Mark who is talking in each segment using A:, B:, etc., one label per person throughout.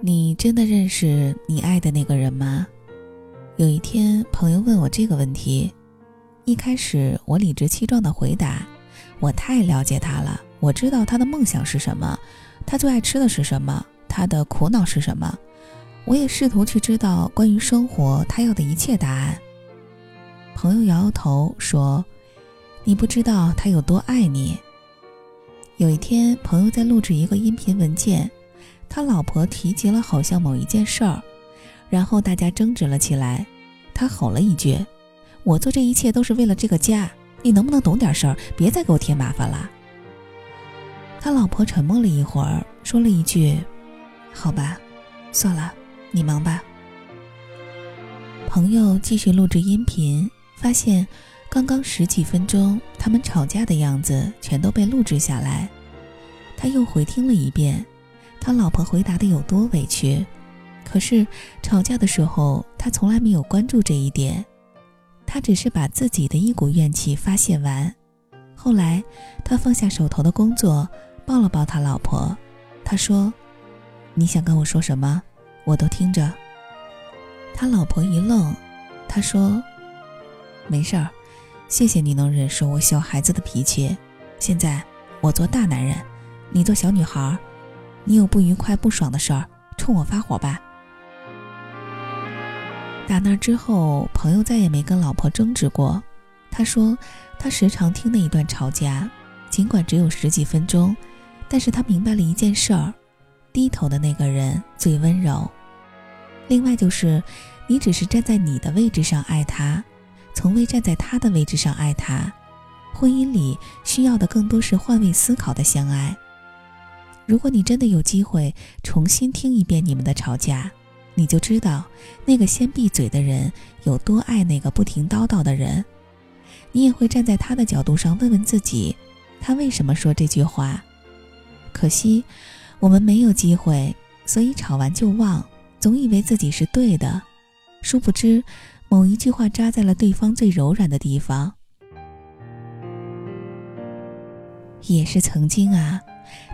A: 你真的认识你爱的那个人吗？有一天，朋友问我这个问题，一开始我理直气壮地回答：“我太了解他了，我知道他的梦想是什么，他最爱吃的是什么，他的苦恼是什么。我也试图去知道关于生活他要的一切答案。”朋友摇摇头说：“你不知道他有多爱你。”有一天，朋友在录制一个音频文件。他老婆提及了好像某一件事儿，然后大家争执了起来。他吼了一句：“我做这一切都是为了这个家，你能不能懂点事儿，别再给我添麻烦了？”他老婆沉默了一会儿，说了一句：“好吧，算了，你忙吧。”朋友继续录制音频，发现刚刚十几分钟他们吵架的样子全都被录制下来。他又回听了一遍。他老婆回答的有多委屈，可是吵架的时候他从来没有关注这一点，他只是把自己的一股怨气发泄完。后来他放下手头的工作，抱了抱他老婆，他说：“你想跟我说什么？我都听着。”他老婆一愣，他说：“没事儿，谢谢你能忍受我小孩子的脾气。现在我做大男人，你做小女孩。”你有不愉快、不爽的事儿，冲我发火吧。打那之后，朋友再也没跟老婆争执过。他说，他时常听那一段吵架，尽管只有十几分钟，但是他明白了一件事儿：低头的那个人最温柔。另外就是，你只是站在你的位置上爱他，从未站在他的位置上爱他。婚姻里需要的更多是换位思考的相爱。如果你真的有机会重新听一遍你们的吵架，你就知道那个先闭嘴的人有多爱那个不停叨叨的人。你也会站在他的角度上问问自己，他为什么说这句话？可惜我们没有机会，所以吵完就忘，总以为自己是对的，殊不知某一句话扎在了对方最柔软的地方。也是曾经啊。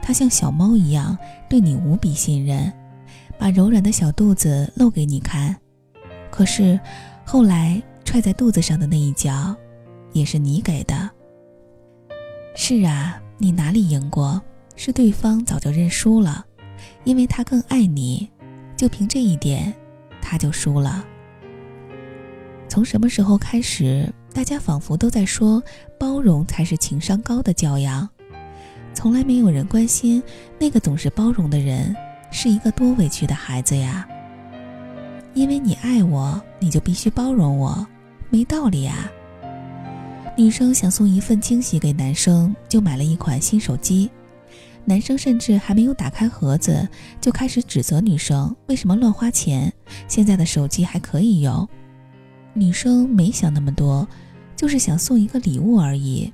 A: 他像小猫一样对你无比信任，把柔软的小肚子露给你看。可是后来踹在肚子上的那一脚，也是你给的。是啊，你哪里赢过？是对方早就认输了，因为他更爱你。就凭这一点，他就输了。从什么时候开始，大家仿佛都在说包容才是情商高的教养？从来没有人关心那个总是包容的人是一个多委屈的孩子呀。因为你爱我，你就必须包容我，没道理呀。女生想送一份惊喜给男生，就买了一款新手机，男生甚至还没有打开盒子，就开始指责女生为什么乱花钱。现在的手机还可以用，女生没想那么多，就是想送一个礼物而已。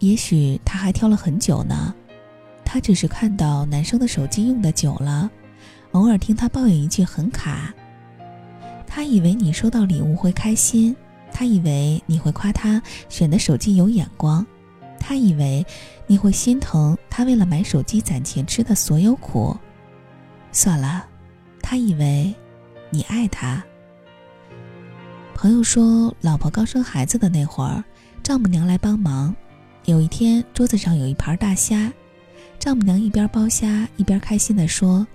A: 也许他还挑了很久呢，他只是看到男生的手机用的久了，偶尔听他抱怨一句很卡。他以为你收到礼物会开心，他以为你会夸他选的手机有眼光，他以为你会心疼他为了买手机攒钱吃的所有苦。算了，他以为你爱他。朋友说，老婆刚生孩子的那会儿，丈母娘来帮忙。有一天，桌子上有一盘大虾，丈母娘一边剥虾一边开心地说：“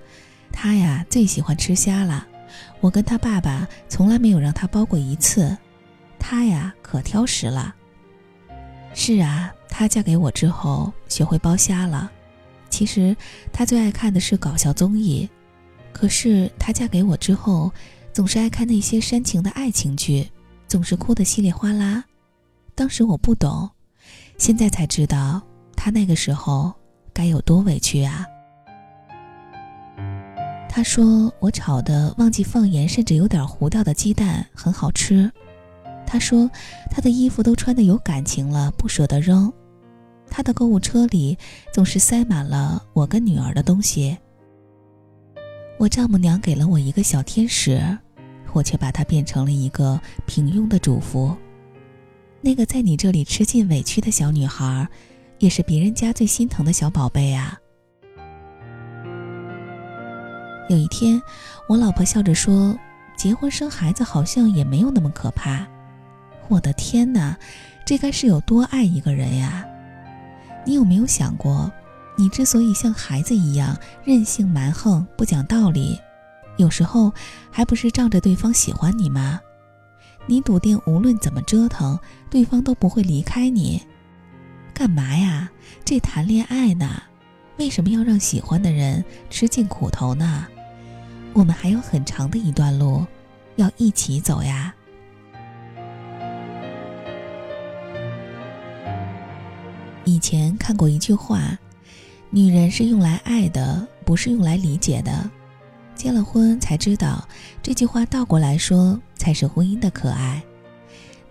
A: 她呀最喜欢吃虾了，我跟她爸爸从来没有让她剥过一次，她呀可挑食了。”是啊，她嫁给我之后学会剥虾了。其实她最爱看的是搞笑综艺，可是她嫁给我之后，总是爱看那些煽情的爱情剧，总是哭得稀里哗啦。当时我不懂。现在才知道，他那个时候该有多委屈啊！他说我炒的忘记放盐，甚至有点糊掉的鸡蛋很好吃。他说他的衣服都穿的有感情了，不舍得扔。他的购物车里总是塞满了我跟女儿的东西。我丈母娘给了我一个小天使，我却把它变成了一个平庸的主妇。那个在你这里吃尽委屈的小女孩，也是别人家最心疼的小宝贝啊。有一天，我老婆笑着说：“结婚生孩子好像也没有那么可怕。”我的天哪，这该是有多爱一个人呀！你有没有想过，你之所以像孩子一样任性蛮横、不讲道理，有时候还不是仗着对方喜欢你吗？你笃定无论怎么折腾，对方都不会离开你，干嘛呀？这谈恋爱呢，为什么要让喜欢的人吃尽苦头呢？我们还有很长的一段路，要一起走呀。以前看过一句话：“女人是用来爱的，不是用来理解的。”结了婚才知道，这句话倒过来说才是婚姻的可爱。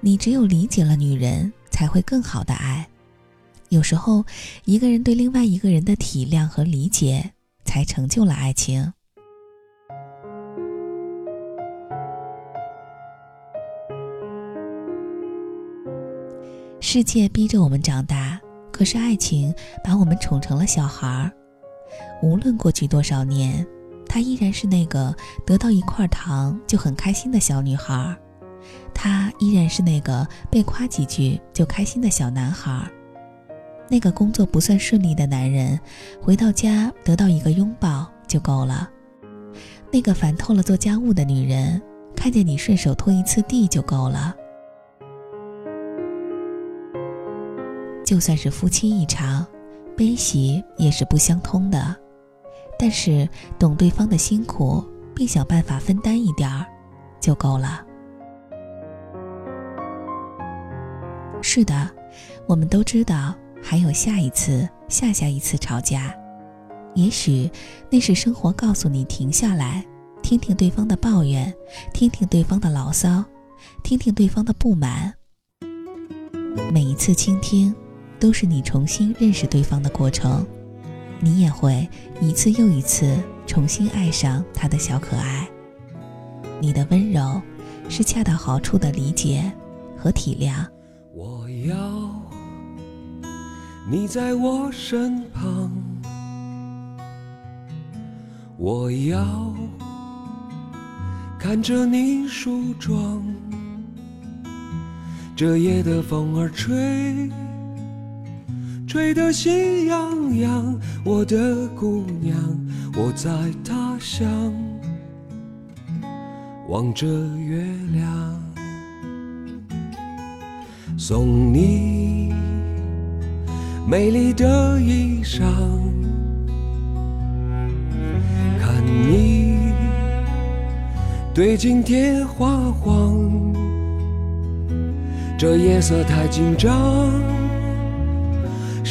A: 你只有理解了女人，才会更好的爱。有时候，一个人对另外一个人的体谅和理解，才成就了爱情。世界逼着我们长大。可是爱情把我们宠成了小孩儿，无论过去多少年，她依然是那个得到一块糖就很开心的小女孩儿，她依然是那个被夸几句就开心的小男孩，那个工作不算顺利的男人，回到家得到一个拥抱就够了，那个烦透了做家务的女人，看见你顺手拖一次地就够了。就算是夫妻一场，悲喜也是不相通的。但是懂对方的辛苦，并想办法分担一点儿，就够了。是的，我们都知道还有下一次、下下一次吵架。也许那是生活告诉你停下来，听听对方的抱怨，听听对方的牢骚，听听对方的不满。每一次倾听。都是你重新认识对方的过程，你也会一次又一次重新爱上他的小可爱。你的温柔，是恰到好处的理解和体谅。
B: 我要你在我身旁，我要看着你梳妆，这夜的风儿吹。吹得喜洋洋，我的姑娘，我在他乡望着月亮，送你美丽的衣裳，看你对镜贴花黄，这夜色太紧张。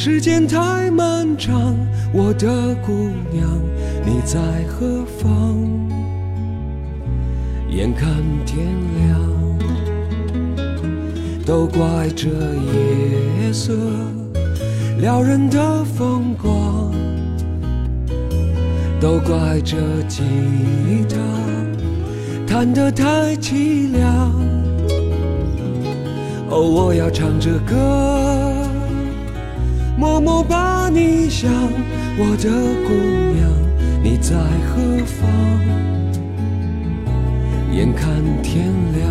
B: 时间太漫长，我的姑娘，你在何方？眼看天亮，都怪这夜色撩人的风光，都怪这吉他弹得太凄凉。哦，我要唱着歌。默默把你想，我的姑娘，你在何方？眼看天亮，